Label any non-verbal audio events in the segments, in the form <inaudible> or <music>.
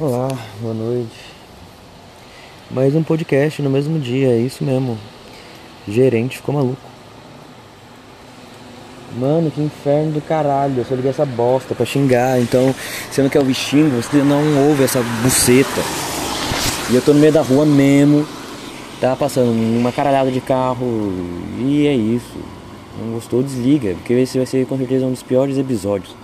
Olá, boa noite. Mais um podcast no mesmo dia, é isso mesmo. Gerente ficou maluco. Mano, que inferno do caralho. Eu só liguei essa bosta pra xingar. Então, você não quer ouvir xingo, você não ouve essa buceta. E eu tô no meio da rua mesmo. Tá passando uma caralhada de carro. E é isso. Não gostou, desliga. Porque esse vai ser com certeza um dos piores episódios.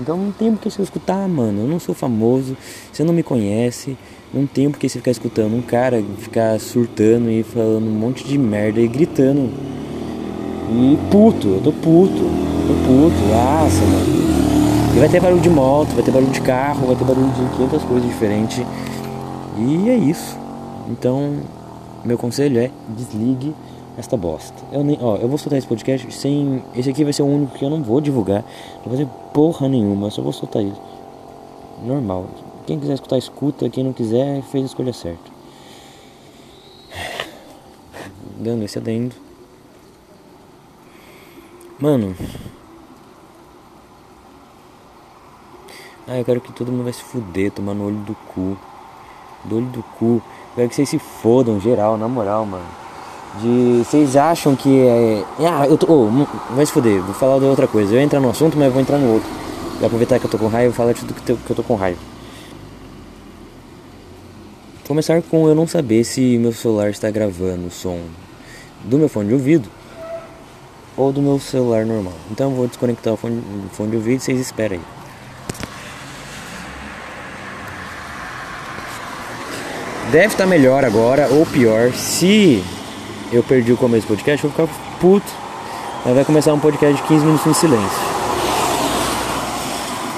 Então não tem por que você escutar, mano. Eu não sou famoso, você não me conhece. Não tem por que você ficar escutando um cara ficar surtando e falando um monte de merda e gritando. E puto, eu tô puto, tô puto, nossa, mano. E vai ter barulho de moto, vai ter barulho de carro, vai ter barulho de 500 coisas diferentes. E é isso. Então, meu conselho é desligue esta bosta. Eu nem, ó, eu vou soltar esse podcast sem. Esse aqui vai ser o único que eu não vou divulgar. Não vou fazer porra nenhuma, eu só vou soltar ele. Normal. Quem quiser escutar, escuta. Quem não quiser, fez a escolha certa. <sighs> Dando esse adendo. Mano. Ah, eu quero que todo mundo vai se fuder, tomar no olho do cu. Do olho do cu. Eu quero que vocês se fodam, geral, na moral, mano de vocês acham que é. Ah, eu tô. Oh, vai se foder, vou falar de outra coisa. Eu entrar no assunto, mas vou entrar no outro. Vou aproveitar que eu tô com raiva e falar de tudo que eu tô com raiva. Começar com eu não saber se meu celular está gravando o som do meu fone de ouvido ou do meu celular normal. Então eu vou desconectar o fone, fone de ouvido e vocês esperem aí. Deve estar melhor agora ou pior se eu perdi o começo do podcast, eu vou ficar puto. Aí vai começar um podcast de 15 minutos em silêncio.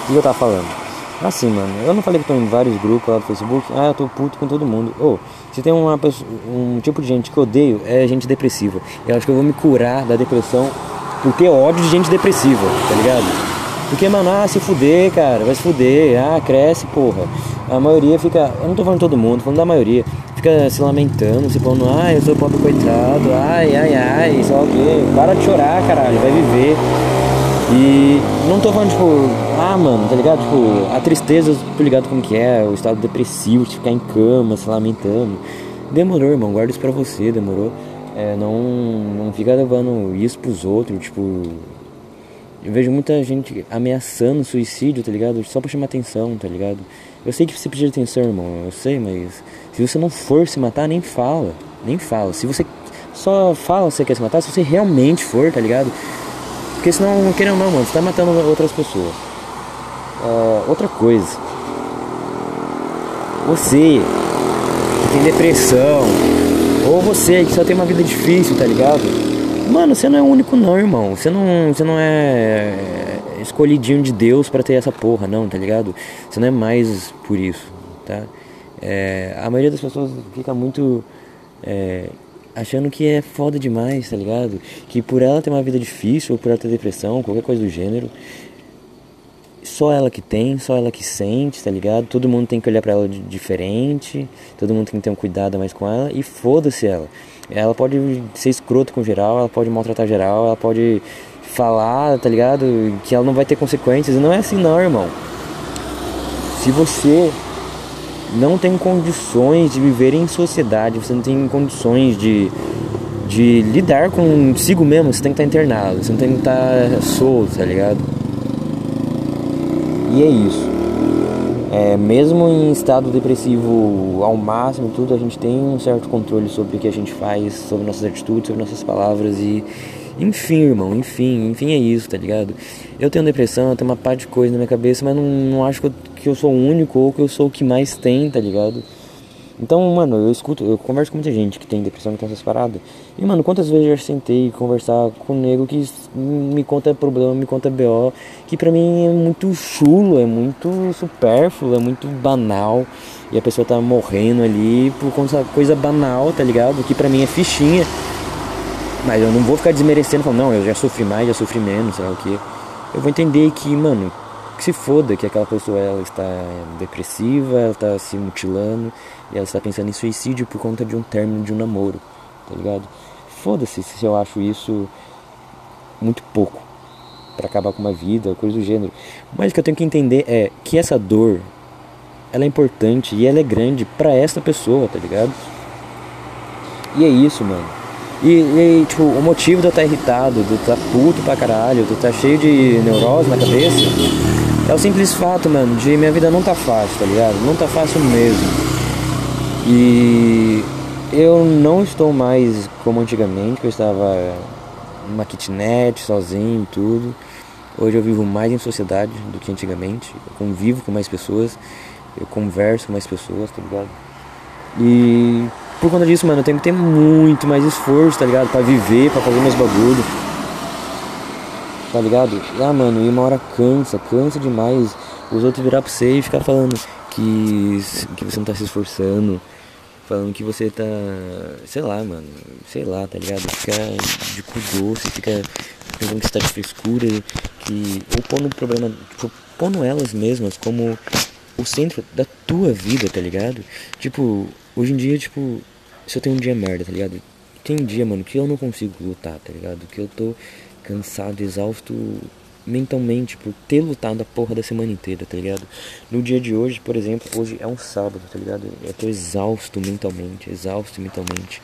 O que eu tava falando? Assim, mano, eu não falei que tô em vários grupos lá do Facebook. Ah, eu tô puto com todo mundo. Ô, oh, se tem uma pessoa, um tipo de gente que eu odeio, é gente depressiva. Eu acho que eu vou me curar da depressão por ter ódio de gente depressiva, tá ligado? Porque, mano, ah, se fuder, cara, vai se fuder. Ah, cresce, porra. A maioria fica. Eu não tô falando todo mundo, tô falando da maioria fica se lamentando, se falando, ai, eu sou pobre coitado, ai, ai, ai, lá o quê. Para de chorar, caralho, vai viver. E não tô falando, tipo, ah, mano, tá ligado? Tipo, a tristeza, tô ligado como que é, o estado depressivo, de ficar em cama, se lamentando. Demorou, irmão, guarda isso pra você, demorou. É, não, não fica levando isso pros outros, tipo. Eu vejo muita gente ameaçando suicídio, tá ligado? Só pra chamar atenção, tá ligado? Eu sei que você precisa de atenção, irmão, eu sei, mas se você não for se matar, nem fala. Nem fala. Se você só fala que você quer se matar, se você realmente for, tá ligado? Porque senão, querendo ou não, mano, você tá matando outras pessoas. Uh, outra coisa. Você que tem depressão, ou você que só tem uma vida difícil, tá ligado? Mano, você não é o único não, irmão. Você não, você não é escolhidinho de Deus para ter essa porra, não, tá ligado? Você não é mais por isso, tá? É, a maioria das pessoas fica muito é, achando que é foda demais, tá ligado? Que por ela ter uma vida difícil, ou por ela ter depressão, qualquer coisa do gênero, só ela que tem, só ela que sente, tá ligado? Todo mundo tem que olhar para ela de diferente, todo mundo tem que ter um cuidado mais com ela e foda-se ela. Ela pode ser escroto com geral, ela pode maltratar geral, ela pode falar, tá ligado? Que ela não vai ter consequências. Não é assim não, irmão. Se você não tem condições de viver em sociedade, você não tem condições de, de lidar consigo mesmo, você tem que estar internado, você não tem que estar solto, tá ligado? E é isso. É, mesmo em estado depressivo ao máximo tudo, a gente tem um certo controle sobre o que a gente faz, sobre nossas atitudes, sobre nossas palavras e enfim, irmão, enfim, enfim é isso, tá ligado? Eu tenho depressão, eu tenho uma par de coisa na minha cabeça, mas não, não acho que eu, que eu sou o único ou que eu sou o que mais tem, tá ligado? Então, mano, eu escuto, eu converso com muita gente que tem depressão, que tem essas paradas. E, mano, quantas vezes eu já sentei conversar com um nego que me conta problema, me conta BO, que pra mim é muito chulo, é muito supérfluo, é muito banal. E a pessoa tá morrendo ali por conta coisa banal, tá ligado? Que pra mim é fichinha. Mas eu não vou ficar desmerecendo, falando, não, eu já sofri mais, já sofri menos, sei lá o que. Eu vou entender que, mano, que se foda que aquela pessoa ela está depressiva, ela está se mutilando e ela está pensando em suicídio por conta de um término de um namoro, tá ligado? Foda-se se eu acho isso muito pouco para acabar com uma vida, coisa do gênero. Mas o que eu tenho que entender é que essa dor ela é importante e ela é grande para essa pessoa, tá ligado? E é isso, mano. E, e, tipo, o motivo de eu estar tá irritado, de eu estar tá puto pra caralho, de eu estar tá cheio de neurose na cabeça, é o simples fato, mano, de minha vida não tá fácil, tá ligado? Não tá fácil mesmo. E eu não estou mais como antigamente, que eu estava numa kitnet, sozinho e tudo. Hoje eu vivo mais em sociedade do que antigamente. Eu convivo com mais pessoas, eu converso com mais pessoas, tá ligado? E por conta disso, mano, eu tenho que ter muito mais esforço, tá ligado? Pra viver, pra fazer meus bagulhos. Tá ligado? Ah, mano, e uma hora cansa, cansa demais. Os outros virar pra você e ficar falando que, que você não tá se esforçando. Falando que você tá. Sei lá, mano. Sei lá, tá ligado? Fica de cu doce, fica pensando que você tá de frescura. Que. Ou pondo problema. Tipo, pondo elas mesmas como o centro da tua vida, tá ligado? Tipo, hoje em dia, tipo, se eu tenho um dia merda, tá ligado? Tem dia, mano, que eu não consigo lutar, tá ligado? Que eu tô cansado, exausto mentalmente por ter lutado a porra da semana inteira, tá ligado? No dia de hoje, por exemplo, hoje é um sábado, tá ligado? Eu tô exausto mentalmente, exausto mentalmente.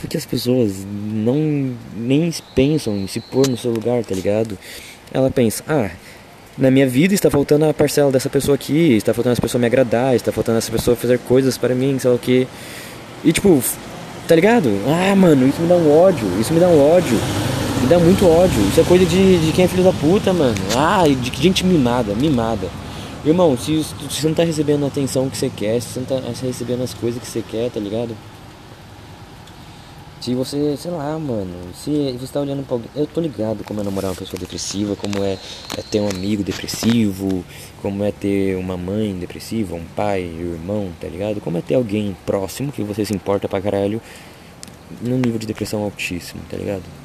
Porque as pessoas não nem pensam em se pôr no seu lugar, tá ligado? Ela pensa, ah, na minha vida está faltando a parcela dessa pessoa aqui, está faltando essa pessoa me agradar, está faltando essa pessoa fazer coisas para mim, sei lá o que. E tipo, tá ligado? Ah, mano, isso me dá um ódio, isso me dá um ódio. Dá muito ódio. Isso é coisa de, de quem é filho da puta, mano. Ah, de gente mimada, mimada. Irmão, se, se você não tá recebendo a atenção que você quer, se você não tá recebendo as coisas que você quer, tá ligado? Se você, sei lá, mano, se você tá olhando pra alguém. Eu tô ligado como é namorar uma pessoa depressiva, como é, é, ter um amigo depressivo, como é ter uma mãe depressiva, um pai, um irmão, tá ligado? Como é ter alguém próximo que você se importa pra caralho num nível de depressão altíssimo, tá ligado?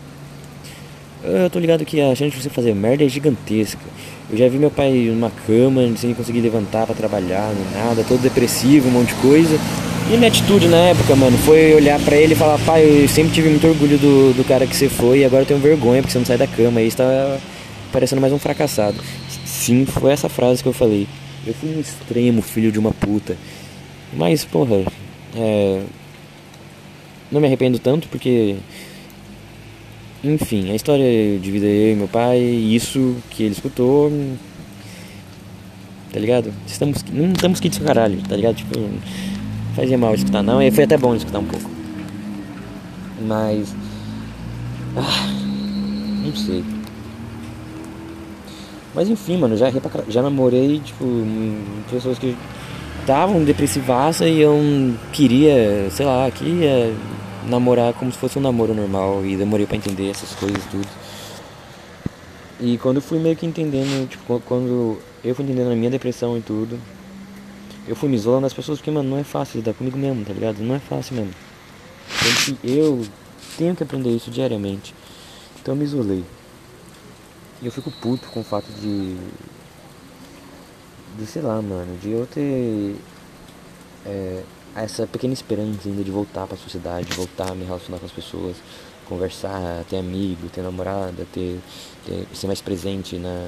Eu tô ligado que a chance de você fazer merda é gigantesca. Eu já vi meu pai numa cama, sem conseguir levantar para trabalhar, nem nada, todo depressivo, um monte de coisa. E minha atitude na época, mano, foi olhar para ele e falar, pai, eu sempre tive muito orgulho do, do cara que você foi e agora eu tenho vergonha porque você não sai da cama. Aí está parecendo mais um fracassado. Sim, foi essa frase que eu falei. Eu fui um extremo filho de uma puta. Mas, porra, é... não me arrependo tanto porque. Enfim, a história de vida eu e meu pai, isso que ele escutou. Tá ligado? Estamos, não estamos que de caralho, tá ligado? Tipo fazia mal escutar não, e foi até bom escutar um pouco. Mas. Ah, não sei. Mas enfim, mano, já, já namorei, tipo, pessoas que estavam depressivaça e eu queria, sei lá, queria namorar como se fosse um namoro normal e demorei para entender essas coisas tudo. E quando eu fui meio que entendendo, tipo, quando eu fui entendendo a minha depressão e tudo, eu fui me isolando das pessoas porque, mano, não é fácil lidar comigo mesmo, tá ligado? Não é fácil mesmo. Eu tenho que aprender isso diariamente. Então eu me isolei. E eu fico puto com o fato de. De sei lá, mano, de eu ter. É, essa pequena esperança ainda de voltar pra sociedade, de voltar a me relacionar com as pessoas, conversar, ter amigo, ter namorada, ter, ter ser mais presente na,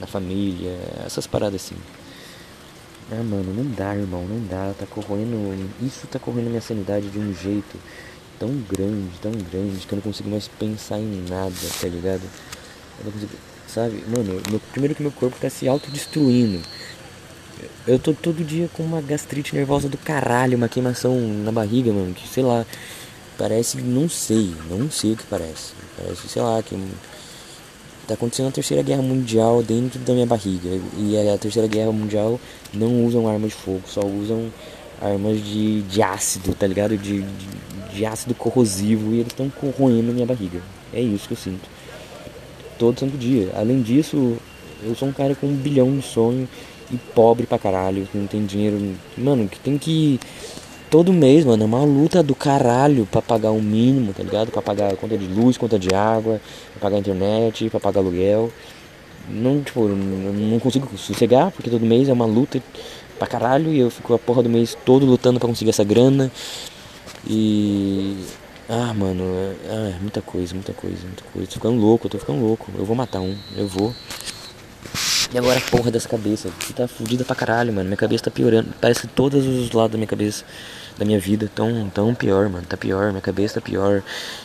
na família, essas paradas assim. Ah, mano, não dá, irmão, não dá. Tá corroendo. Isso tá corroendo minha sanidade de um jeito tão grande, tão grande, que eu não consigo mais pensar em nada, tá ligado? Eu não consigo. Sabe, mano, meu, primeiro que meu corpo tá se autodestruindo. Eu tô todo dia com uma gastrite nervosa do caralho, uma queimação na barriga, mano, que sei lá. Parece, não sei, não sei o que parece. Parece, sei lá, que Tá acontecendo a terceira guerra mundial dentro da minha barriga. E a terceira guerra mundial não usam armas de fogo, só usam armas de, de ácido, tá ligado? De, de, de ácido corrosivo e eles estão corroendo minha barriga. É isso que eu sinto. Todo santo dia. Além disso, eu sou um cara com um bilhão de sonho e pobre pra caralho, que não tem dinheiro. Mano, que tem que todo mês, mano, é uma luta do caralho pra pagar o um mínimo, tá ligado? Pra pagar conta de luz, conta de água, pra pagar internet, pra pagar aluguel. Não, tipo, não consigo sossegar, porque todo mês é uma luta pra caralho e eu fico a porra do mês todo lutando pra conseguir essa grana. E. Ah, mano, é, ah, muita coisa, muita coisa, muita coisa. Tô ficando louco, tô ficando louco. Eu vou matar um, eu vou. E agora a porra dessa cabeça, que tá fudida pra caralho, mano. Minha cabeça tá piorando. Parece que todos os lados da minha cabeça, da minha vida, tão, tão pior, mano. Tá pior, minha cabeça tá pior,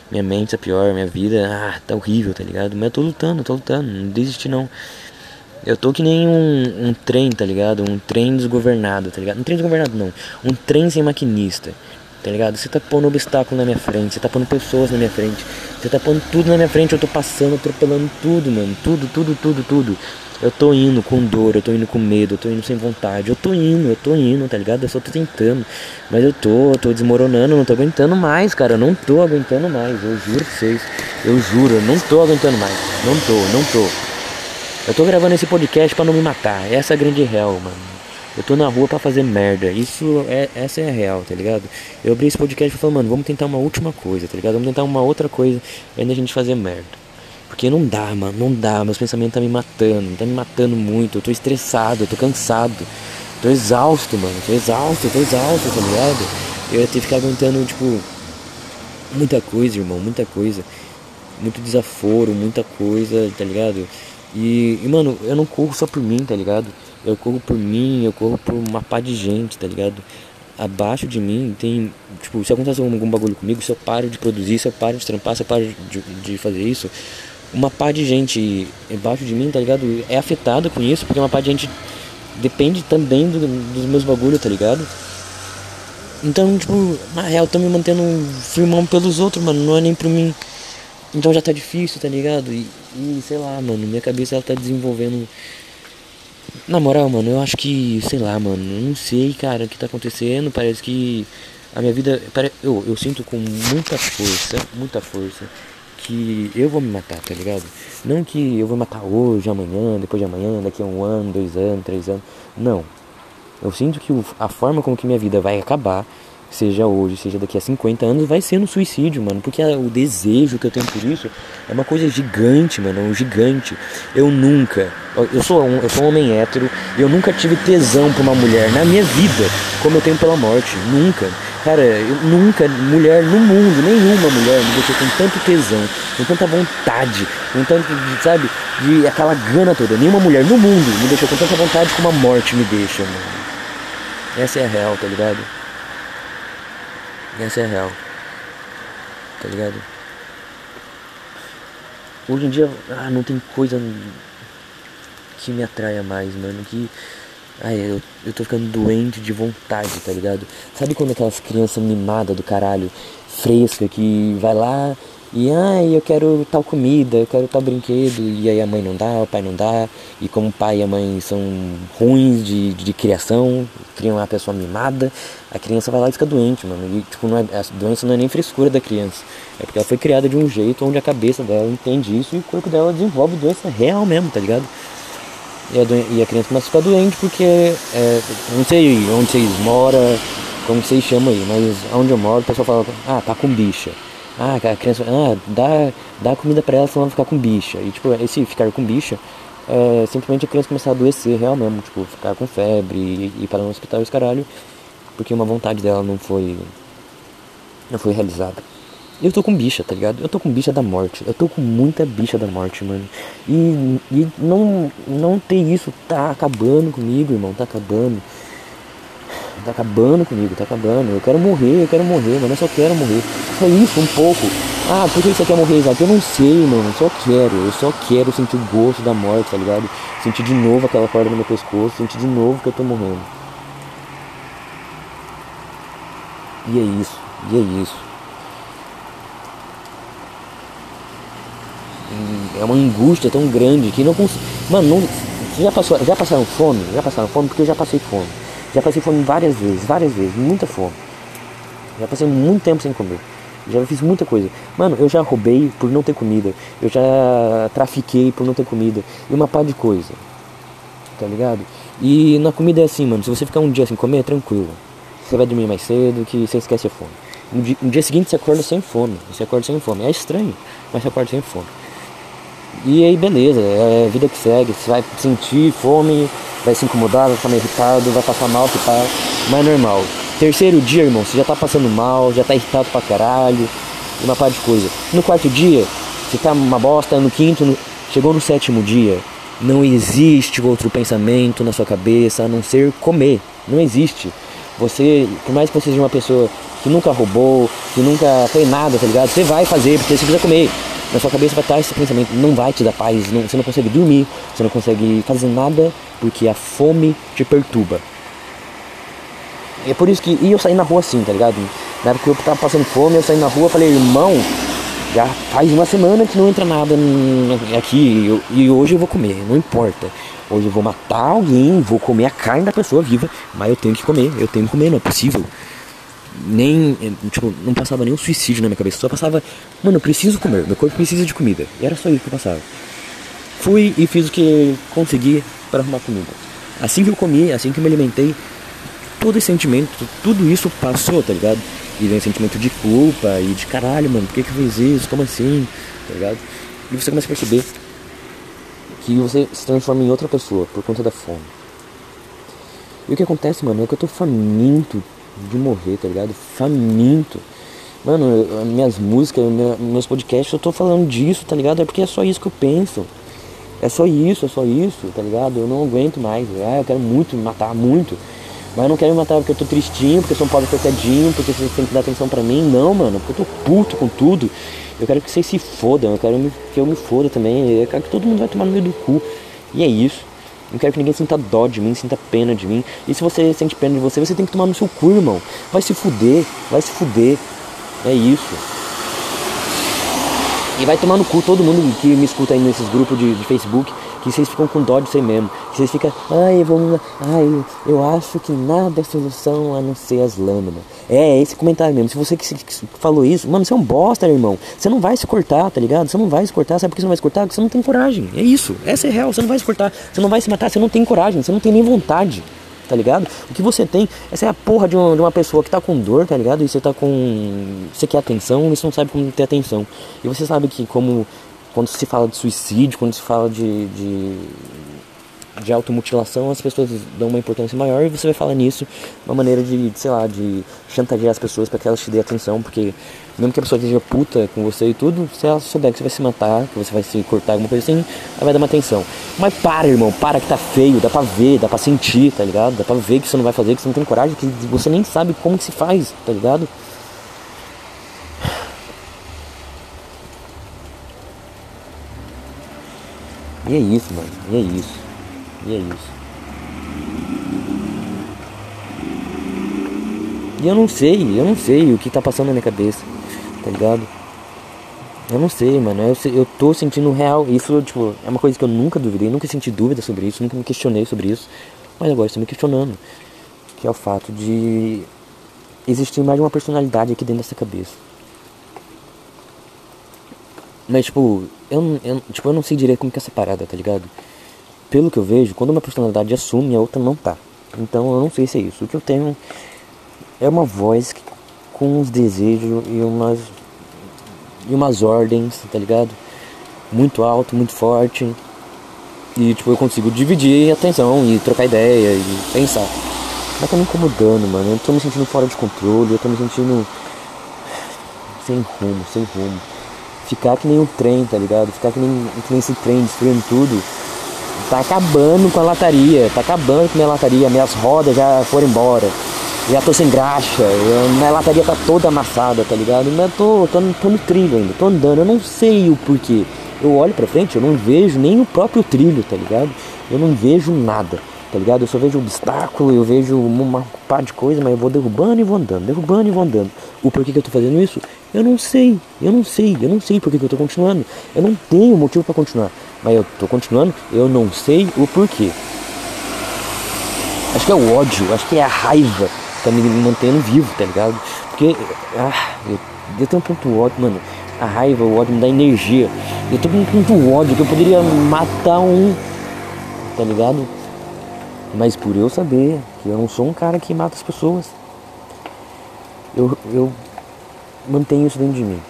minha mente tá pior, minha vida, ah, tá horrível, tá ligado? Mas eu tô lutando, tô lutando, não desisti não. Eu tô que nem um, um trem, tá ligado? Um trem desgovernado, tá ligado? Um trem desgovernado não, um trem sem maquinista tá ligado? Você tá pondo obstáculo na minha frente, você tá pondo pessoas na minha frente, você tá pondo tudo na minha frente, eu tô passando, atropelando tudo, mano, tudo, tudo, tudo, tudo. Eu tô indo com dor, eu tô indo com medo, eu tô indo sem vontade, eu tô indo, eu tô indo, tá ligado? Eu só tô tentando, mas eu tô, eu tô desmoronando, não tô aguentando mais, cara, eu não tô aguentando mais, eu juro pra vocês, eu juro, eu não tô aguentando mais, não tô, não tô. Eu tô gravando esse podcast para não me matar, essa é a grande real, mano. Eu tô na rua para fazer merda. Isso é essa é a real, tá ligado? Eu abri esse podcast e falei, mano, vamos tentar uma última coisa, tá ligado? Vamos tentar uma outra coisa antes da gente fazer merda. Porque não dá, mano, não dá. Meus pensamentos tá me matando, tá me matando muito. Eu tô estressado, eu tô cansado. Tô exausto, mano. Tô exausto, tô exausto, tá ligado? Eu ia ter que ficar aguentando, tipo, muita coisa, irmão, muita coisa. Muito desaforo, muita coisa, tá ligado? E, e, mano, eu não corro só por mim, tá ligado? Eu corro por mim, eu corro por uma pá de gente, tá ligado? Abaixo de mim tem, tipo, se acontece algum, algum bagulho comigo, se eu paro de produzir, se eu paro de trampar, se eu paro de, de fazer isso, uma pá de gente embaixo de mim, tá ligado? É afetada com isso, porque uma pá de gente depende também do, dos meus bagulhos, tá ligado? Então, tipo, na real, tô me mantendo firmão pelos outros, mano, não é nem por mim. Então já tá difícil, tá ligado? E, e sei lá, mano, minha cabeça ela tá desenvolvendo na moral, mano, eu acho que, sei lá, mano, não sei, cara, o que tá acontecendo. Parece que a minha vida. Eu, eu sinto com muita força, muita força, que eu vou me matar, tá ligado? Não que eu vou matar hoje, amanhã, depois de amanhã, daqui a um ano, dois anos, três anos. Não. Eu sinto que a forma como que minha vida vai acabar seja hoje, seja daqui a 50 anos, vai ser no suicídio, mano. Porque o desejo que eu tenho por isso é uma coisa gigante, mano. Um gigante. Eu nunca. Eu sou um, eu sou um homem hétero e eu nunca tive tesão por uma mulher na minha vida como eu tenho pela morte. Nunca. Cara, eu nunca, mulher no mundo, nenhuma mulher me deixou com tanto tesão, com tanta vontade, com tanto, sabe, de aquela gana toda. Nenhuma mulher no mundo me deixou com tanta vontade como a morte me deixa, mano. Essa é a real, tá ligado? Essa é a real. Tá ligado? Hoje em dia, ah, não tem coisa que me atraia mais, mano. Que. Ai, eu, eu tô ficando doente de vontade, tá ligado? Sabe quando aquelas crianças mimadas do caralho, fresca, que vai lá e ai, eu quero tal comida, eu quero tal brinquedo, e aí a mãe não dá, o pai não dá, e como o pai e a mãe são ruins de, de, de criação, criam uma pessoa mimada, a criança vai lá e fica doente, mano. E tipo, não é, a doença não é nem frescura da criança. É porque ela foi criada de um jeito onde a cabeça dela entende isso e o corpo dela desenvolve doença real mesmo, tá ligado? E a, e a criança começa a ficar doente porque é, não sei onde vocês moram, como vocês chamam aí, mas onde eu moro o pessoal fala, ah, tá com bicha. Ah, a criança, ah, dá, dá comida para ela senão ela ficar com bicha. E tipo, esse ficar com bicha é simplesmente a criança começar a adoecer real mesmo, tipo, ficar com febre e ir para o hospital e os caralho, porque uma vontade dela não foi não foi realizada. Eu tô com bicha, tá ligado? Eu tô com bicha da morte. Eu tô com muita bicha da morte, mano. E, e não, não ter isso tá acabando comigo, irmão. Tá acabando. Tá acabando comigo, tá acabando. Eu quero morrer, eu quero morrer, mano. Eu só quero morrer. Só isso, um pouco. Ah, por que você quer morrer, Isaac? Eu não sei, mano. Eu só quero. Eu só quero sentir o gosto da morte, tá ligado? Sentir de novo aquela corda no meu pescoço. Sentir de novo que eu tô morrendo. E é isso. E é isso. É uma angústia tão grande que não consigo. Mano, não... já, passou, já passaram fome? Já passaram fome? Porque eu já passei fome. Já passei fome várias vezes, várias vezes, muita fome. Já passei muito tempo sem comer. Já fiz muita coisa. Mano, eu já roubei por não ter comida. Eu já trafiquei por não ter comida. E uma par de coisa. Tá ligado? E na comida é assim, mano. Se você ficar um dia sem comer, é tranquilo. Você vai dormir mais cedo que você esquece a fome. No dia, no dia seguinte você acorda sem fome. Você acorda sem fome. É estranho, mas você acorda sem fome. E aí beleza, é a vida que segue. Você vai sentir fome, vai se incomodar, vai ficar meio irritado, vai passar mal, que tá, mas é normal. Terceiro dia, irmão, você já tá passando mal, já tá irritado pra caralho, uma parte de coisa. No quarto dia, você tá uma bosta, no quinto, no... chegou no sétimo dia, Não existe outro pensamento na sua cabeça a não ser comer. Não existe. Você, por mais que você seja uma pessoa que nunca roubou, que nunca fez nada, tá ligado? Você vai fazer porque você precisa comer. Na sua cabeça vai estar esse pensamento, não vai te dar paz, não, você não consegue dormir, você não consegue fazer nada porque a fome te perturba. É por isso que. E eu saí na rua assim, tá ligado? Na época que eu tava passando fome, eu saí na rua falei, irmão, já faz uma semana que não entra nada aqui e hoje eu vou comer, não importa. Hoje eu vou matar alguém, vou comer a carne da pessoa viva, mas eu tenho que comer, eu tenho que comer, não é possível. Nem, tipo, não passava nenhum suicídio na minha cabeça, só passava, mano, eu preciso comer, meu corpo precisa de comida. E era só isso que eu passava. Fui e fiz o que consegui para arrumar comida. Assim que eu comi, assim que eu me alimentei, todo esse sentimento, tudo isso passou, tá ligado? E vem o sentimento de culpa e de caralho, mano, por que, que eu fiz isso? Como assim? Tá ligado? E você começa a perceber que você se transforma em outra pessoa por conta da fome. E o que acontece, mano, é que eu tô faminto de morrer, tá ligado? Faminto. Mano, minhas músicas, meus podcasts, eu tô falando disso, tá ligado? É porque é só isso que eu penso. É só isso, é só isso, tá ligado? Eu não aguento mais. Ah, eu quero muito me matar, muito. Mas eu não quero me matar porque eu tô tristinho, porque eu sou um pobre coitadinho, porque vocês têm que dar atenção pra mim. Não, mano, porque eu tô puto com tudo. Eu quero que vocês se fodam, eu quero que eu me foda também. Eu quero que todo mundo vai tomar no meio do cu. E é isso. Eu quero que ninguém sinta dó de mim, sinta pena de mim. E se você sente pena de você, você tem que tomar no seu cu, irmão. Vai se fuder, vai se fuder. É isso. E vai tomar no cu todo mundo que me escuta aí nesses grupos de, de Facebook que vocês ficam com dó de ser mesmo, que vocês ficam, ai, vamos, ai, eu acho que nada é solução a não ser as lâminas. É, é esse comentário mesmo. Se você que, falou isso, mano, você é um bosta, irmão. Você não vai se cortar, tá ligado? Você não vai se cortar, sabe por que você não vai se cortar? Porque você não tem coragem. É isso, essa é real, você não vai se cortar, você não vai se matar, você não tem coragem, você não tem nem vontade tá ligado? O que você tem, essa é a porra de uma, de uma pessoa que tá com dor, tá ligado? E você tá com. Você quer atenção e você não sabe como ter atenção. E você sabe que como quando se fala de suicídio, quando se fala de, de, de automutilação, as pessoas dão uma importância maior e você vai falar nisso uma maneira de, sei lá, de chantagear as pessoas para que elas te dêem atenção, porque mesmo que a pessoa esteja puta com você e tudo, se ela souber que você vai se matar, que você vai se cortar, alguma coisa assim, ela vai dar uma atenção. Mas para, irmão, para que tá feio, dá pra ver, dá pra sentir, tá ligado? Dá pra ver que você não vai fazer, que você não tem coragem, que você nem sabe como que se faz, tá ligado? E é isso, mano. E é isso. E é isso. E eu não sei, eu não sei o que tá passando na minha cabeça, tá ligado? Eu não sei, mano. Eu, eu tô sentindo real. Isso, tipo, é uma coisa que eu nunca duvidei, nunca senti dúvida sobre isso, nunca me questionei sobre isso. Mas agora estou me questionando. Que é o fato de existir mais de uma personalidade aqui dentro dessa cabeça. Mas, tipo, eu, eu, tipo, eu não sei direito como que é essa parada, tá ligado? Pelo que eu vejo, quando uma personalidade assume, a outra não tá. Então eu não sei se é isso. O que eu tenho é uma voz com uns desejos e umas e umas ordens, tá ligado? Muito alto, muito forte. E tipo, eu consigo dividir atenção e trocar ideia e pensar. Mas tá me incomodando, mano. Eu tô me sentindo fora de controle, eu tô me sentindo sem rumo, sem rumo ficar que nem um trem, tá ligado? Ficar que nem, que nem esse trem destruindo tudo. Tá acabando com a lataria, tá acabando com a minha lataria, minhas rodas já foram embora. Já tô sem graxa, eu, minha lataria tá toda amassada, tá ligado? Mas tô, tô, tô no trilho ainda, tô andando, eu não sei o porquê. Eu olho pra frente, eu não vejo nem o próprio trilho, tá ligado? Eu não vejo nada tá ligado? Eu só vejo obstáculo, eu vejo uma par de coisa, mas eu vou derrubando e vou andando, derrubando e vou andando. O porquê que eu tô fazendo isso? Eu não sei, eu não sei, eu não sei porquê que eu tô continuando. Eu não tenho motivo para continuar, mas eu tô continuando, eu não sei o porquê. Acho que é o ódio, acho que é a raiva que tá me mantendo vivo, tá ligado? Porque, ah, eu, eu tenho um ponto ódio, mano. A raiva, o ódio me dá energia. Eu tô com um ponto ódio que eu poderia matar um, tá ligado? Mas por eu saber que eu não sou um cara que mata as pessoas, eu, eu mantenho isso dentro de mim.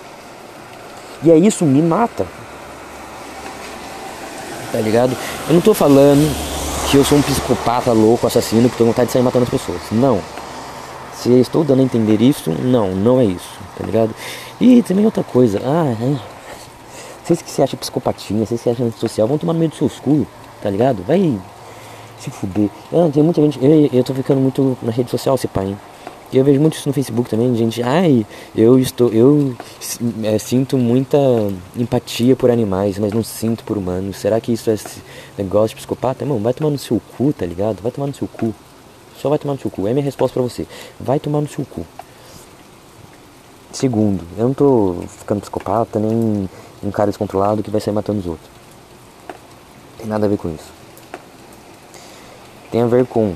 E aí isso me mata. Tá ligado? Eu não tô falando que eu sou um psicopata louco, assassino, que com vontade de sair matando as pessoas. Não. Se eu estou dando a entender isso, não, não é isso, tá ligado? E também outra coisa, ah, é. vocês que se acham psicopatinha, vocês que se acham antissocial, vão tomar no meio dos seus cu. tá ligado? Vai se fuder. Ah, tem muita gente. Eu, eu tô ficando muito na rede social, esse pai, hein? Eu vejo muito isso no Facebook também, gente. Ai, eu estou. Eu é, sinto muita empatia por animais, mas não sinto por humanos. Será que isso é negócio de psicopata? Irmão, vai tomar no seu cu, tá ligado? Vai tomar no seu cu. Só vai tomar no seu cu. É minha resposta pra você. Vai tomar no seu cu. Segundo, eu não tô ficando psicopata nem um cara descontrolado que vai sair matando os outros. Tem nada a ver com isso. Tem a ver com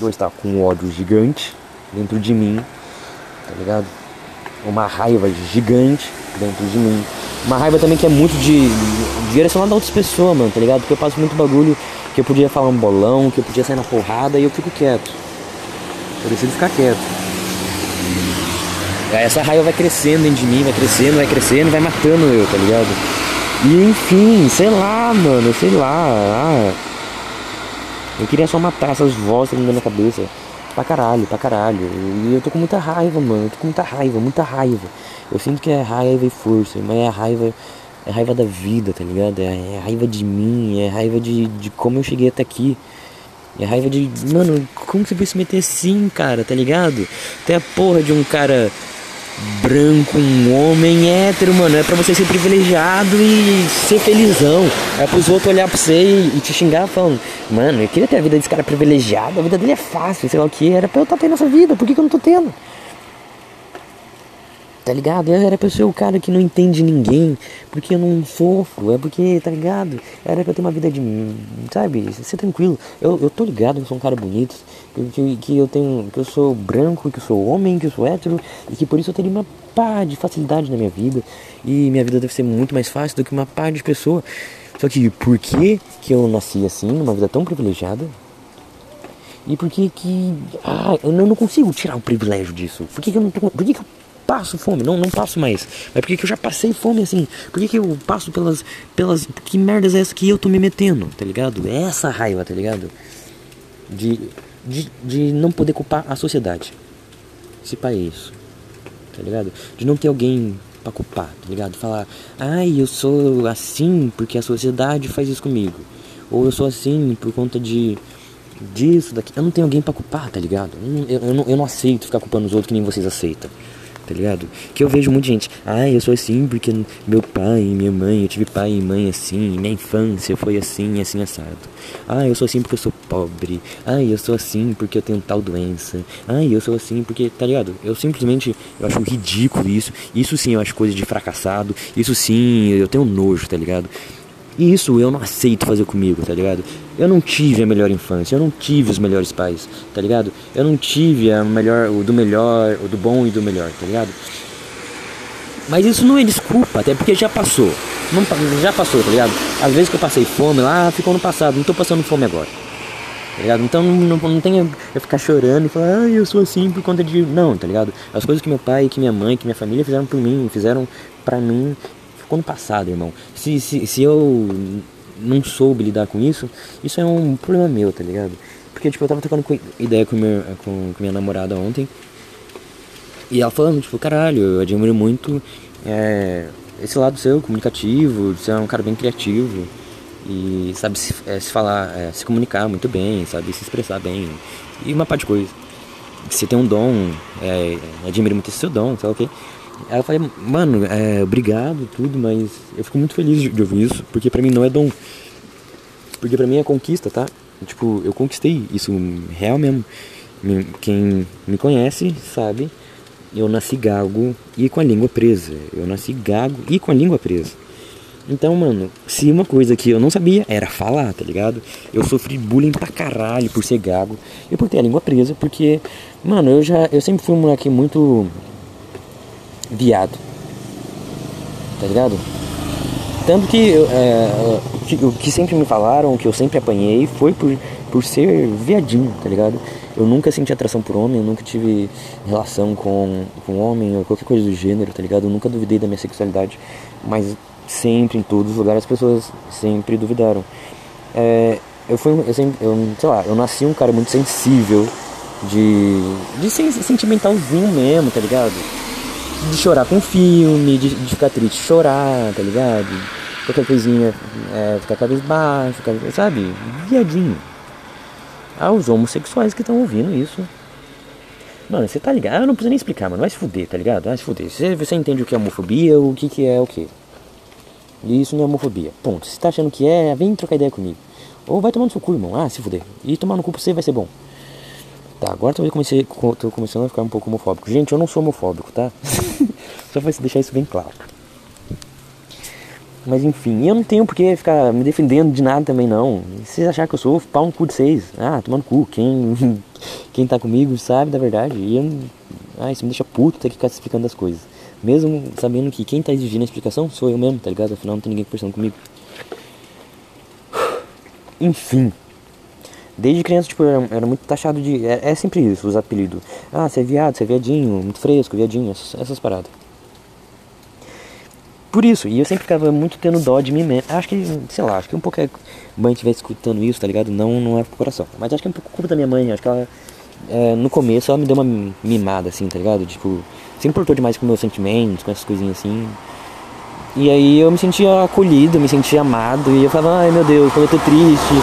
eu estar com um ódio gigante dentro de mim, tá ligado? Uma raiva gigante dentro de mim. Uma raiva também que é muito de, de direcionada a outras pessoas, mano, tá ligado? Porque eu passo muito bagulho que eu podia falar um bolão, que eu podia sair na porrada e eu fico quieto. Eu decido ficar quieto. Essa raiva vai crescendo dentro de mim, vai crescendo, vai crescendo, vai matando eu, tá ligado? E enfim, sei lá, mano, sei lá. Ah, eu queria só matar essas vozes na minha cabeça. Pra caralho, pra caralho. E eu tô com muita raiva, mano. Eu tô com muita raiva, muita raiva. Eu sinto que é raiva e força, mas é raiva. É raiva da vida, tá ligado? É, é raiva de mim, é raiva de, de como eu cheguei até aqui. É raiva de. Mano, como você vai se meter assim, cara, tá ligado? Tem a porra de um cara branco, um homem hétero, mano. É pra você ser privilegiado e ser felizão. É pros outros olhar pra você e, e te xingar falando, mano, eu queria ter a vida desse cara privilegiado, a vida dele é fácil, sei lá o que. Era pra eu estar tá tendo essa vida, por que, que eu não tô tendo? Tá ligado? Era pra eu ser o cara que não entende ninguém, porque eu não sofro, é porque, tá ligado? Era pra eu ter uma vida de. sabe? Ser tranquilo. Eu, eu tô ligado que eu sou um cara bonito, que, que eu tenho. que eu sou branco, que eu sou homem, que eu sou hétero, e que por isso eu teria uma pá de facilidade na minha vida. E minha vida deve ser muito mais fácil do que uma pá de pessoa. Só que por que, que eu nasci assim, numa vida tão privilegiada? E por que que. Ah, eu não consigo tirar o privilégio disso? Por que, que eu não tô, Por que, que eu passo fome, não, não passo mais. Mas por que, que eu já passei fome assim? Por que, que eu passo pelas. pelas. Que merdas é essa que eu tô me metendo, tá ligado? É essa raiva, tá ligado? De, de, de não poder culpar a sociedade. Esse país. Tá ligado? De não ter alguém pra culpar, tá ligado? Falar, ai, eu sou assim porque a sociedade faz isso comigo. Ou eu sou assim por conta de disso, daqui. Eu não tenho alguém pra culpar, tá ligado? Eu, eu, eu, não, eu não aceito ficar culpando os outros que nem vocês aceitam tá ligado? Que eu vejo muita gente, ah, eu sou assim porque meu pai, minha mãe, eu tive pai e mãe assim, minha infância foi assim, assim assado. Ah, eu sou assim porque eu sou pobre. Ah, eu sou assim porque eu tenho tal doença. Ah, eu sou assim porque, tá ligado? Eu simplesmente eu acho ridículo isso. Isso sim eu acho coisa de fracassado. Isso sim eu tenho nojo, tá ligado? E isso eu não aceito fazer comigo, tá ligado? Eu não tive a melhor infância, eu não tive os melhores pais, tá ligado? Eu não tive a melhor, o do melhor, o do bom e do melhor, tá ligado? Mas isso não é desculpa, até porque já passou. Não, já passou, tá ligado? Às vezes que eu passei fome lá, ficou no passado, não tô passando fome agora. Tá ligado? Então não, não, não tem eu ficar chorando e falar, ah, eu sou assim por conta de. Não, tá ligado? As coisas que meu pai, que minha mãe, que minha família fizeram por mim, fizeram pra mim, no passado, irmão. Se, se, se eu não soube lidar com isso, isso é um problema meu, tá ligado? Porque, tipo, eu tava trocando ideia com, meu, com, com minha namorada ontem. E ela falando, tipo, caralho, eu admiro muito é, esse lado seu, comunicativo, você é um cara bem criativo. E sabe se, é, se falar, é, se comunicar muito bem, sabe se expressar bem. E uma parte de coisa. Você tem um dom, é, admiro muito esse seu dom, sei lá o quê. Aí eu falei, mano, é, obrigado tudo, mas eu fico muito feliz de, de, ouvir isso, porque pra mim não é dom. Porque pra mim é conquista, tá? Tipo, eu conquistei isso real mesmo. Quem me conhece sabe, eu nasci gago e com a língua presa. Eu nasci gago e com a língua presa. Então, mano, se uma coisa que eu não sabia era falar, tá ligado? Eu sofri bullying pra caralho por ser gago e por ter a língua presa, porque, mano, eu já eu sempre fui um moleque muito viado. Tá ligado? Tanto que, é, o que sempre me falaram, o que eu sempre apanhei, foi por, por ser viadinho, tá ligado? Eu nunca senti atração por homem, eu nunca tive relação com, com homem ou qualquer coisa do gênero, tá ligado? Eu nunca duvidei da minha sexualidade, mas sempre, em todos os lugares, as pessoas sempre duvidaram. É, eu fui, eu sempre, eu, sei lá, eu nasci um cara muito sensível, de, de sentimentalzinho mesmo, tá ligado? De chorar com filme, de, de ficar triste chorar, tá ligado? qualquer coisinha, é, ficar cabisbaixo, ficar, sabe? Viadinho. Aos homossexuais que estão ouvindo isso. Mano, você tá ligado? Eu não preciso nem explicar, mano. Vai se fuder, tá ligado? Vai se fuder. Você, você entende o que é homofobia, o que, que é o que. E isso não é homofobia. Ponto. Se tá achando que é, vem trocar ideia comigo. Ou vai tomar no seu cu, irmão. Ah, se fuder. E tomar no cu pra você vai ser bom. Tá, agora eu comecei, tô começando a ficar um pouco homofóbico. Gente, eu não sou homofóbico, tá? <laughs> Só pra deixar isso bem claro. Mas enfim, eu não tenho porque ficar me defendendo de nada também não. Se vocês acharem que eu sou, pau no cu de vocês. Ah, tomando cu. Quem, <laughs> quem tá comigo sabe da verdade. E eu, ah, isso me deixa puto ter que ficar explicando as coisas. Mesmo sabendo que quem tá exigindo a explicação sou eu mesmo, tá ligado? Afinal não tem ninguém conversando comigo. Enfim. Desde criança, tipo, era, muito taxado de. É, é, sempre isso, os apelidos. Ah, você é viado, você é viadinho, muito fresco, viadinho, essas, essas paradas. Por isso, e eu sempre ficava muito tendo dó de mim mesmo. Acho que, sei lá, acho que um pouco é. Mãe estiver escutando isso, tá ligado? Não, não é pro coração. Mas acho que é um pouco culpa da minha mãe. Acho que ela, é, no começo, ela me deu uma mimada, assim, tá ligado? Tipo, se importou demais com meus sentimentos, com essas coisinhas assim. E aí eu me sentia acolhido, me sentia amado. E eu falava, ai meu Deus, quando eu tô triste,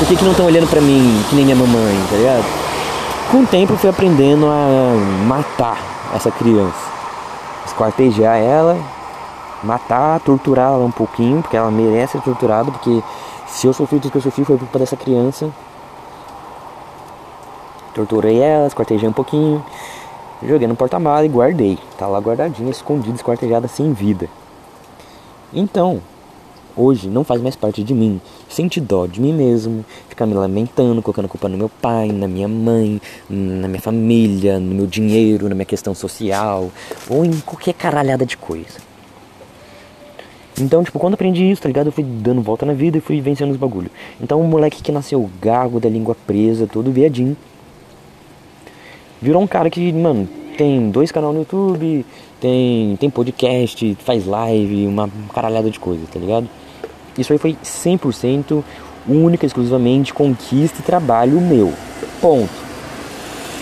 por que, que não estão olhando pra mim que nem minha mamãe, tá ligado? Com o tempo eu fui aprendendo a matar essa criança. Esquartejar ela matar, torturar ela um pouquinho, porque ela merece ser torturada, porque se eu sofri tudo que eu sofri foi culpa dessa criança. Torturei ela, esquartejei um pouquinho, joguei no porta-malas e guardei. Tá lá guardadinha, escondida, esquartejada, sem vida. Então, hoje não faz mais parte de mim. Sentir dó de mim mesmo, ficar me lamentando, colocando culpa no meu pai, na minha mãe, na minha família, no meu dinheiro, na minha questão social, ou em qualquer caralhada de coisa. Então, tipo, quando aprendi isso, tá ligado? Eu fui dando volta na vida e fui vencendo os bagulho. Então, um moleque que nasceu gago, da língua presa, todo viadinho, virou um cara que, mano, tem dois canais no YouTube, tem, tem podcast, faz live, uma caralhada de coisa, tá ligado? Isso aí foi 100% única, exclusivamente conquista e trabalho meu. Ponto.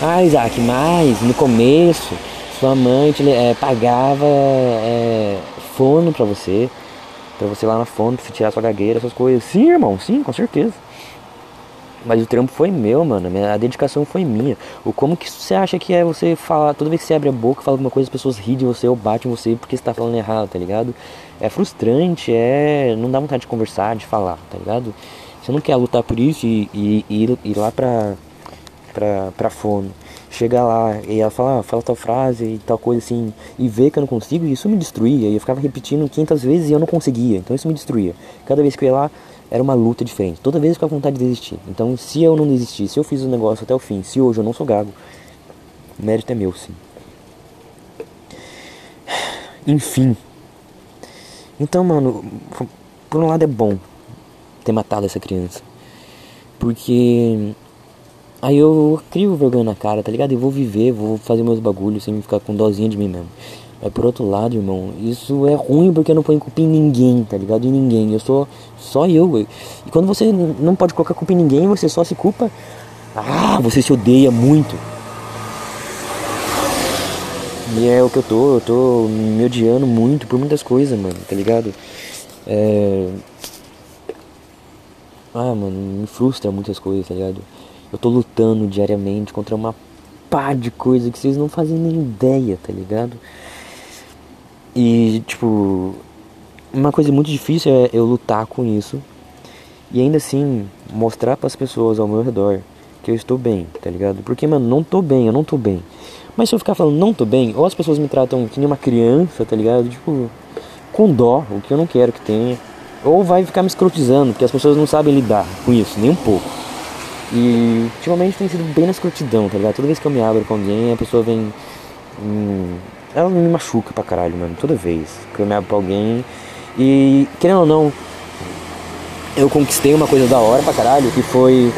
Ah, Isaac, mas no começo sua mãe te, é, pagava é, fono pra você, Pra você ir lá na fonte, você tirar sua gagueira, essas coisas. Sim, irmão, sim, com certeza. Mas o trampo foi meu, mano. A dedicação foi minha. O como que você acha que é você falar, toda vez que você abre a boca, fala alguma coisa, as pessoas riem de você ou batem em você porque você tá falando errado, tá ligado? É frustrante, é. Não dá vontade de conversar, de falar, tá ligado? Você não quer lutar por isso e, e, e ir, lá pra, pra, pra fono chegar lá e ela fala, ah, fala tal frase e tal coisa assim, e ver que eu não consigo, isso me destruía. E eu ficava repetindo 500 vezes e eu não conseguia. Então isso me destruía. Cada vez que eu ia lá, era uma luta diferente. Toda vez eu ficava com vontade de desistir. Então se eu não desistir, se eu fiz o negócio até o fim, se hoje eu não sou gago, o mérito é meu, sim. <sighs> Enfim. Então, mano, por um lado é bom ter matado essa criança. Porque Aí eu crio vergonha na cara, tá ligado? E vou viver, vou fazer meus bagulhos sem ficar com dozinha de mim mesmo. Mas por outro lado, irmão, isso é ruim porque eu não ponho culpa em ninguém, tá ligado? Em ninguém. Eu sou só eu. E quando você não pode colocar culpa em ninguém, você só se culpa. Ah, você se odeia muito. E é o que eu tô, eu tô me odiando muito por muitas coisas, mano, tá ligado? É. Ah, mano, me frustra muitas coisas, tá ligado? Eu tô lutando diariamente contra uma pá de coisa que vocês não fazem nem ideia, tá ligado? E, tipo, uma coisa muito difícil é eu lutar com isso e ainda assim mostrar para as pessoas ao meu redor que eu estou bem, tá ligado? Porque, mano, não tô bem, eu não tô bem. Mas se eu ficar falando não tô bem, ou as pessoas me tratam que nem uma criança, tá ligado? Tipo, com dó, o que eu não quero que tenha. Ou vai ficar me escrotizando, porque as pessoas não sabem lidar com isso, nem um pouco. E ultimamente tem sido bem na escrotidão, tá ligado? Toda vez que eu me abro com alguém, a pessoa vem. Hum, ela me machuca pra caralho, mano. Toda vez que eu me abro pra alguém. E, querendo ou não, eu conquistei uma coisa da hora pra caralho, que foi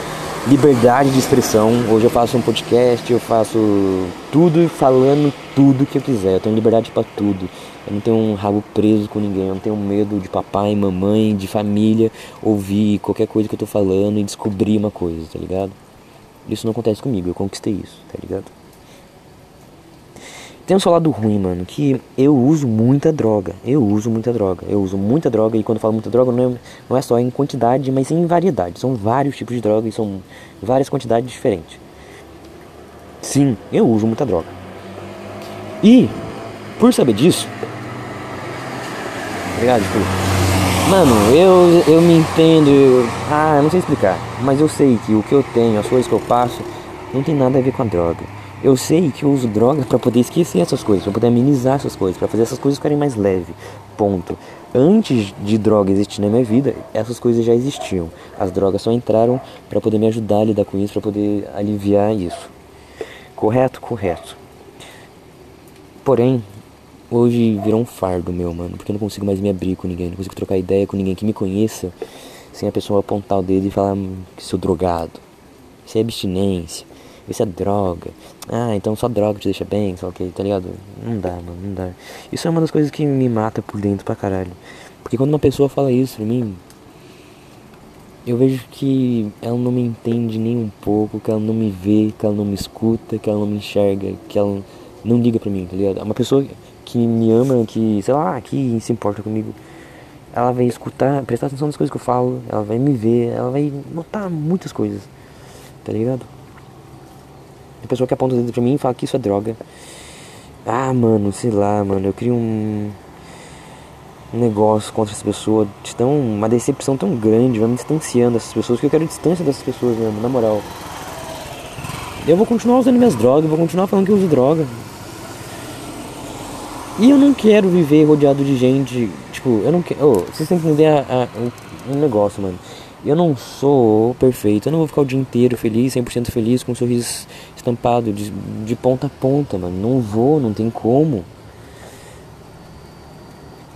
liberdade de expressão. Hoje eu faço um podcast, eu faço tudo falando tudo que eu quiser. Eu tenho liberdade para tudo. Eu não tenho um rabo preso com ninguém, eu não tenho medo de papai, mamãe, de família ouvir qualquer coisa que eu tô falando e descobrir uma coisa, tá ligado? Isso não acontece comigo, eu conquistei isso, tá ligado? Tem um seu lado ruim, mano, que eu uso muita droga. Eu uso muita droga. Eu uso muita droga e quando eu falo muita droga não é, não é só em quantidade, mas em variedade. São vários tipos de droga e são várias quantidades diferentes. Sim, eu uso muita droga. E, por saber disso, ligado? Tipo, mano, eu, eu me entendo, eu, ah, eu não sei explicar, mas eu sei que o que eu tenho, as coisas que eu passo, não tem nada a ver com a droga. Eu sei que eu uso drogas para poder esquecer essas coisas, para poder amenizar essas coisas, para fazer essas coisas ficarem mais leves. Ponto. Antes de droga existir na minha vida, essas coisas já existiam. As drogas só entraram para poder me ajudar a lidar com isso, para poder aliviar isso. Correto? Correto. Porém, hoje virou um fardo meu, mano, porque eu não consigo mais me abrir com ninguém, não consigo trocar ideia com ninguém que me conheça sem a pessoa apontar o dedo e falar hum, que sou drogado. Isso é abstinência isso é droga. Ah, então só droga te deixa bem, só que, tá ligado? Não dá, mano, não dá. Isso é uma das coisas que me mata por dentro pra caralho. Porque quando uma pessoa fala isso pra mim, eu vejo que ela não me entende nem um pouco, que ela não me vê, que ela não me escuta, que ela não me enxerga, que ela não liga pra mim, tá ligado? Uma pessoa que me ama, que, sei lá, que se importa comigo. Ela vai escutar, prestar atenção nas coisas que eu falo, ela vai me ver, ela vai notar muitas coisas, tá ligado? A pessoa que aponta o dedo pra mim e fala que isso é droga. Ah, mano, sei lá, mano, eu crio um, um negócio contra essa pessoa, tão, uma decepção tão grande, vai me distanciando dessas pessoas, que eu quero distância dessas pessoas mesmo, na moral. Eu vou continuar usando minhas drogas, vou continuar falando que eu uso droga. E eu não quero viver rodeado de gente, tipo, eu não quero. Oh, vocês têm que entender a, a, um negócio, mano. Eu não sou perfeito, eu não vou ficar o dia inteiro feliz, 100% feliz, com um sorriso estampado de, de ponta a ponta, mano. Não vou, não tem como.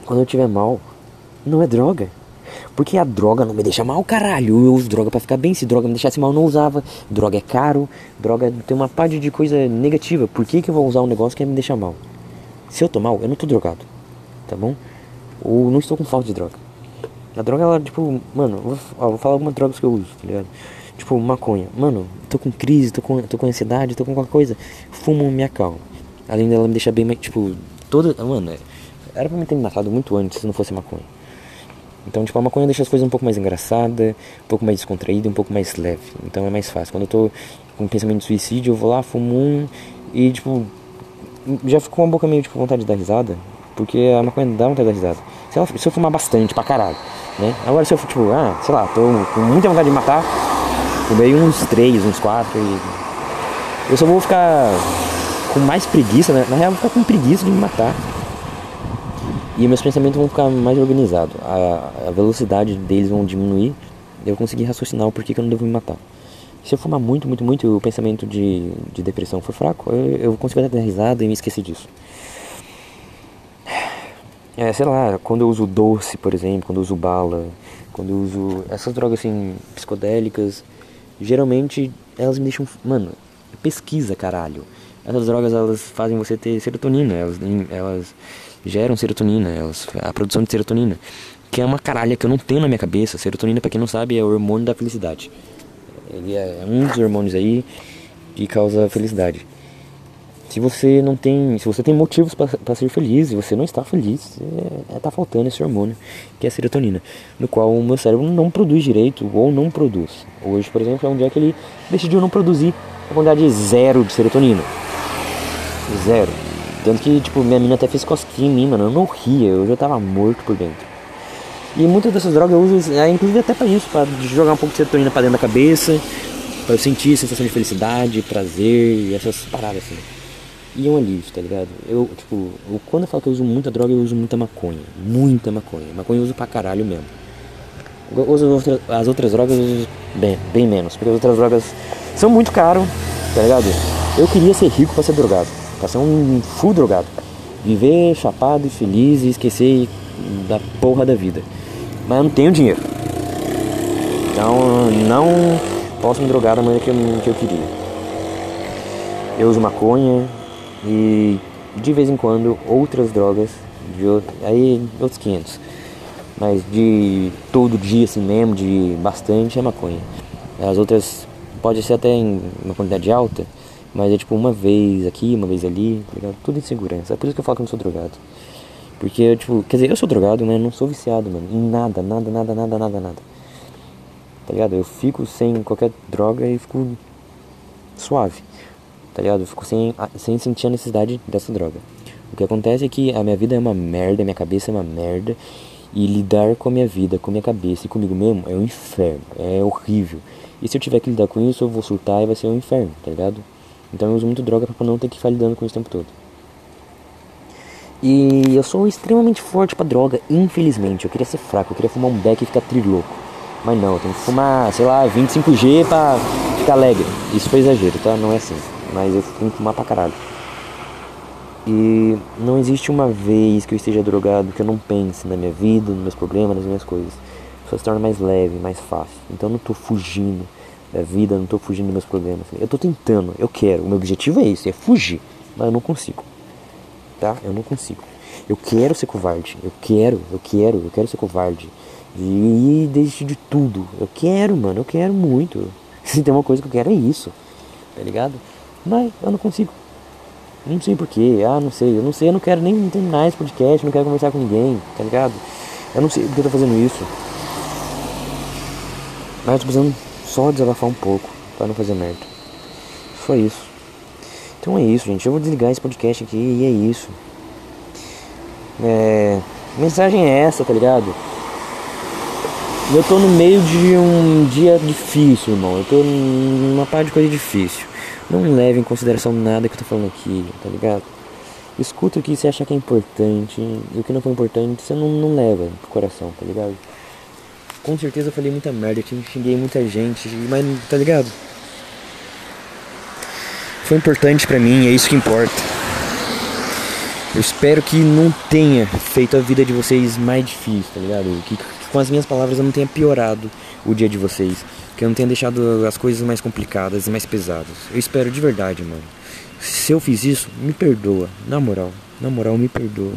Quando eu tiver mal, não é droga. Porque a droga não me deixa mal, caralho. Eu uso droga para ficar bem. Se droga me deixasse mal, não usava. Droga é caro, droga tem uma parte de coisa negativa. Por que, que eu vou usar um negócio que me deixa mal? Se eu tô mal, eu não tô drogado, tá bom? Ou não estou com falta de droga. A droga, ela, tipo, mano, vou, ó, vou falar algumas drogas que eu uso, tá ligado? Tipo, maconha. Mano, tô com crise, tô com, tô com ansiedade, tô com qualquer coisa. Fumo me acalma. Além dela me deixar bem tipo, toda. Mano, era pra me ter me matado muito antes se não fosse maconha. Então, tipo, a maconha deixa as coisas um pouco mais engraçadas, um pouco mais descontraída, um pouco mais leve. Então é mais fácil. Quando eu tô com pensamento de suicídio, eu vou lá, fumo um e, tipo, já fico com a boca meio, tipo, vontade de dar risada. Porque a maconha dá vontade de dar risada. Se eu, se eu fumar bastante, pra caralho né? Agora se eu tipo, ah, sei lá, tô com muita vontade de matar, fumei uns três, uns quatro e. Eu só vou ficar com mais preguiça, né? Na real eu vou ficar com preguiça de me matar. E meus pensamentos vão ficar mais organizados. A, a velocidade deles vão diminuir. Eu vou conseguir raciocinar o porquê que eu não devo me matar. Se eu fumar muito, muito, muito e o pensamento de, de depressão for fraco, eu, eu consigo dar risada e me esquecer disso. É, sei lá, quando eu uso doce, por exemplo, quando eu uso bala, quando eu uso essas drogas assim, psicodélicas, geralmente elas me deixam. Mano, pesquisa, caralho. Essas drogas elas fazem você ter serotonina, elas, elas geram serotonina, elas, a produção de serotonina, que é uma caralha que eu não tenho na minha cabeça. Serotonina, pra quem não sabe, é o hormônio da felicidade. Ele é um dos hormônios aí que causa felicidade. Se você não tem, se você tem motivos para ser feliz e você não está feliz, é, é, tá faltando esse hormônio, que é a serotonina, no qual o meu cérebro não produz direito ou não produz. Hoje, por exemplo, é um dia que ele decidiu não produzir a quantidade zero de serotonina. Zero. Tanto que, tipo, minha mina até fez cosquinha em mim, mano. Eu não ria, eu já tava morto por dentro. E muitas dessas drogas eu uso, é, inclusive até para isso, para jogar um pouco de serotonina para dentro da cabeça, para eu sentir sensação de felicidade, prazer e essas paradas assim e é um alívio, tá ligado? Eu, tipo, eu, quando eu falo que eu uso muita droga, eu uso muita maconha. Muita maconha. Maconha eu uso pra caralho mesmo. Eu uso as outras drogas eu uso bem, bem menos, porque as outras drogas são muito caras, tá ligado? Eu queria ser rico pra ser drogado, pra ser um full drogado. Viver chapado e feliz e esquecer da porra da vida. Mas eu não tenho dinheiro. Então não posso me drogar da maneira que eu, que eu queria. Eu uso maconha, e de vez em quando outras drogas, de, aí outros 500. Mas de todo dia assim mesmo, de bastante é maconha. As outras pode ser até em uma quantidade alta, Mas é tipo uma vez aqui, uma vez ali, tá ligado? Tudo insegurança. É por isso que eu falo que eu não sou drogado. Porque, tipo, quer dizer, eu sou drogado, mas não sou viciado, mano. Em nada, nada, nada, nada, nada, nada. Tá ligado? Eu fico sem qualquer droga e fico suave. Tá ligado? Eu fico sem, sem sentir a necessidade dessa droga. O que acontece é que a minha vida é uma merda, a minha cabeça é uma merda. E lidar com a minha vida, com a minha cabeça e comigo mesmo é um inferno. É horrível. E se eu tiver que lidar com isso, eu vou surtar e vai ser um inferno, tá ligado? Então eu uso muito droga pra não ter que ficar lidando com isso o tempo todo. E eu sou extremamente forte pra droga, infelizmente. Eu queria ser fraco, eu queria fumar um beck e ficar triloco. Mas não, eu tenho que fumar, sei lá, 25G pra ficar alegre. Isso foi exagero, tá? Não é assim. Mas eu que fumar pra caralho. E não existe uma vez que eu esteja drogado que eu não pense na minha vida, nos meus problemas, nas minhas coisas. Só se torna mais leve, mais fácil. Então eu não tô fugindo da vida, não tô fugindo dos meus problemas. Eu tô tentando, eu quero. O meu objetivo é esse, é fugir. Mas eu não consigo. Tá? Eu não consigo. Eu quero ser covarde. Eu quero, eu quero, eu quero ser covarde. E desistir de tudo. Eu quero, mano, eu quero muito. Se <laughs> tem uma coisa que eu quero é isso. Tá ligado? Mas eu não consigo. Não sei porquê, ah, não sei, eu não sei, eu não quero nem terminar esse podcast, não quero conversar com ninguém, tá ligado? Eu não sei porque eu tô fazendo isso. Mas eu tô precisando só desabafar um pouco, pra não fazer merda. Só isso. Então é isso, gente. Eu vou desligar esse podcast aqui e é isso. É. Mensagem é essa, tá ligado? Eu tô no meio de um dia difícil, irmão. Eu tô numa parte de coisa difícil. Não leve em consideração nada que eu tô falando aqui, tá ligado? Escuta o que você acha que é importante e o que não foi importante você não, não leva pro coração, tá ligado? Com certeza eu falei muita merda, eu xinguei muita gente, mas tá ligado? Foi importante pra mim, é isso que importa. Eu espero que não tenha feito a vida de vocês mais difícil, tá ligado? Que, que com as minhas palavras eu não tenha piorado o dia de vocês que eu não tenha deixado as coisas mais complicadas e mais pesadas. Eu espero de verdade, mano. Se eu fiz isso, me perdoa. Na moral, na moral, me perdoa.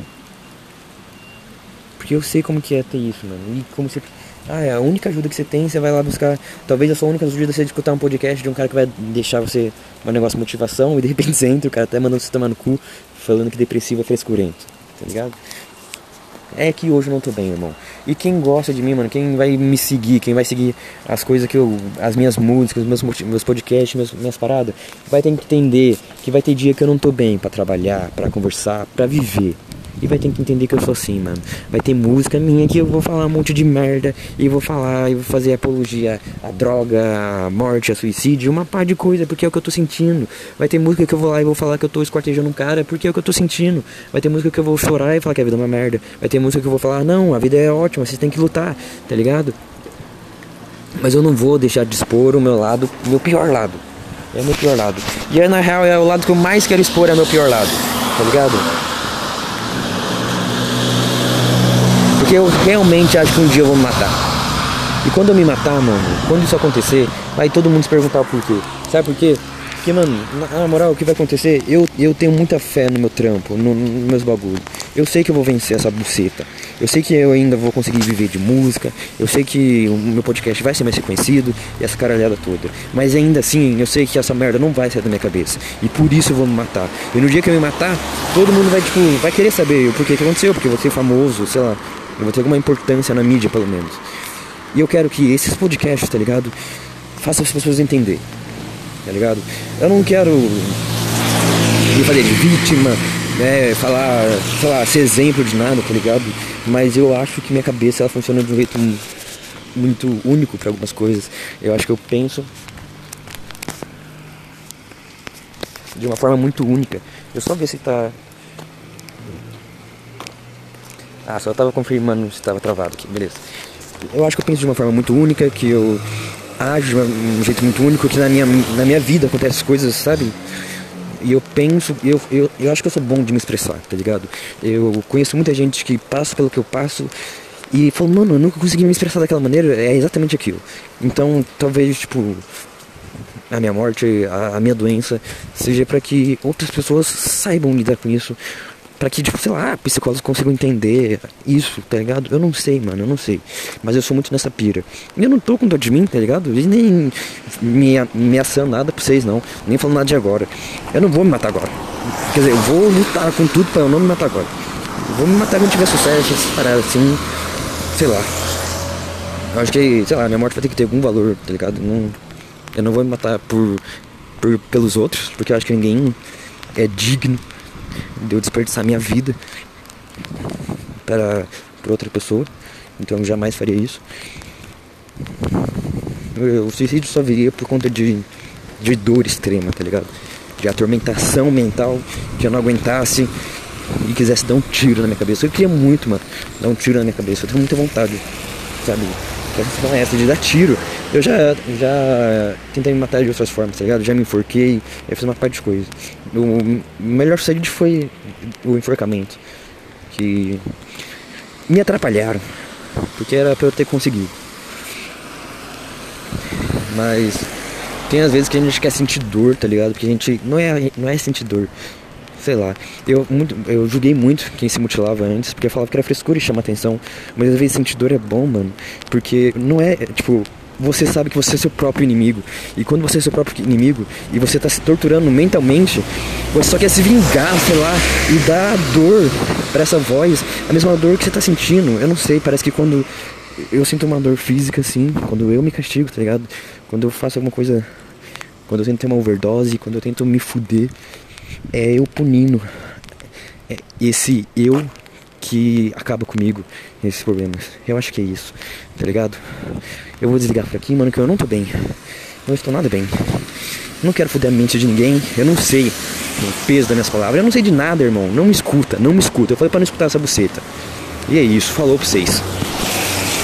Porque eu sei como que é ter isso, mano. E como você. Ah, é a única ajuda que você tem, você vai lá buscar. Talvez a sua única ajuda seja escutar um podcast de um cara que vai deixar você um negócio de motivação e de repente você entra, o cara até mandando você tomar no cu, falando que depressivo é frescurento, tá ligado? É que hoje eu não tô bem, irmão. E quem gosta de mim, mano, quem vai me seguir, quem vai seguir as coisas que eu. as minhas músicas, meus, meus podcasts, minhas paradas, vai ter que entender que vai ter dia que eu não tô bem para trabalhar, para conversar, para viver. E vai ter que entender que eu sou assim, mano. Vai ter música minha que eu vou falar um monte de merda. E vou falar, e vou fazer apologia à droga, à morte, a suicídio, uma par de coisa, porque é o que eu tô sentindo. Vai ter música que eu vou lá e vou falar que eu tô esquartejando um cara, porque é o que eu tô sentindo. Vai ter música que eu vou chorar e falar que a vida é uma merda. Vai ter música que eu vou falar, não, a vida é ótima, vocês têm que lutar, tá ligado? Mas eu não vou deixar de expor o meu lado, o meu pior lado. É o meu pior lado. E aí, na real, é o lado que eu mais quero expor, é o meu pior lado, tá ligado? Porque eu realmente acho que um dia eu vou me matar. E quando eu me matar, mano, quando isso acontecer, vai todo mundo se perguntar o porquê. Sabe por quê? Porque, mano, na, moral, o que vai acontecer? Eu, eu tenho muita fé no meu trampo, nos no meus bagulhos. Eu sei que eu vou vencer essa buceta. Eu sei que eu ainda vou conseguir viver de música. Eu sei que o meu podcast vai ser mais reconhecido e essa caralhada toda. Mas ainda assim, eu sei que essa merda não vai sair da minha cabeça. E por isso eu vou me matar. E no dia que eu me matar, todo mundo vai, tipo, vai querer saber o porquê que aconteceu. Porque eu vou ser famoso, sei lá. Eu vou ter alguma importância na mídia, pelo menos. E eu quero que esses podcasts, tá ligado? Façam as pessoas entender. Tá ligado? Eu não quero me fazer de vítima, né? Falar, sei lá, ser exemplo de nada, tá ligado? Mas eu acho que minha cabeça ela funciona de um jeito muito único para algumas coisas. Eu acho que eu penso de uma forma muito única. Eu só ver se tá Ah, só tava confirmando se estava travado aqui, beleza. Eu acho que eu penso de uma forma muito única, que eu ajo de um jeito muito único, que na minha, na minha vida acontecem coisas, sabe? E eu penso, eu, eu, eu acho que eu sou bom de me expressar, tá ligado? Eu conheço muita gente que passa pelo que eu passo e fala, mano, eu nunca consegui me expressar daquela maneira, é exatamente aquilo. Então, talvez, tipo, a minha morte, a, a minha doença, seja para que outras pessoas saibam lidar com isso Pra que, tipo, sei lá, psicólogos consigam entender isso, tá ligado? Eu não sei, mano, eu não sei. Mas eu sou muito nessa pira. E eu não tô com dor de mim, tá ligado? E nem me ameaçando nada pra vocês, não. Nem falando nada de agora. Eu não vou me matar agora. Quer dizer, eu vou lutar com tudo pra eu não me matar agora. Eu vou me matar quando tiver sucesso, essas paradas assim. Sei lá. Eu acho que, sei lá, minha morte vai ter que ter algum valor, tá ligado? Não, eu não vou me matar por, por pelos outros, porque eu acho que ninguém é digno de eu desperdiçar minha vida para, para outra pessoa. Então eu jamais faria isso. O suicídio só viria por conta de, de dor extrema, tá ligado? De atormentação mental, que eu não aguentasse e quisesse dar um tiro na minha cabeça. Eu queria muito, mano, dar um tiro na minha cabeça. Eu tenho muita vontade, sabe? A questão é essa de dar tiro. Eu já, já tentei me matar de outras formas, tá ligado? Já me enforquei, eu fiz uma parte de coisa. O melhor suicídio foi o enforcamento. Que me atrapalharam. Porque era pra eu ter conseguido. Mas tem às vezes que a gente quer sentir dor, tá ligado? Porque a gente não é, não é sentir dor. Sei lá. Eu, muito, eu julguei muito quem se mutilava antes, porque eu falava que era frescura e chama atenção. Mas às vezes sentir dor é bom, mano. Porque não é, tipo, você sabe que você é seu próprio inimigo. E quando você é seu próprio inimigo e você está se torturando mentalmente, você só quer se vingar, sei lá, e dar dor para essa voz, a mesma dor que você está sentindo. Eu não sei, parece que quando eu sinto uma dor física assim, quando eu me castigo, tá ligado? Quando eu faço alguma coisa, quando eu tento ter uma overdose, quando eu tento me fuder, é eu punindo é esse eu que acaba comigo nesses problemas. Eu acho que é isso, tá ligado? Eu vou desligar por aqui, mano, que eu não tô bem. Não estou nada bem. Não quero foder a mente de ninguém. Eu não sei o peso das minhas palavras. Eu não sei de nada, irmão. Não me escuta, não me escuta. Eu falei pra não escutar essa buceta. E é isso. Falou pra vocês.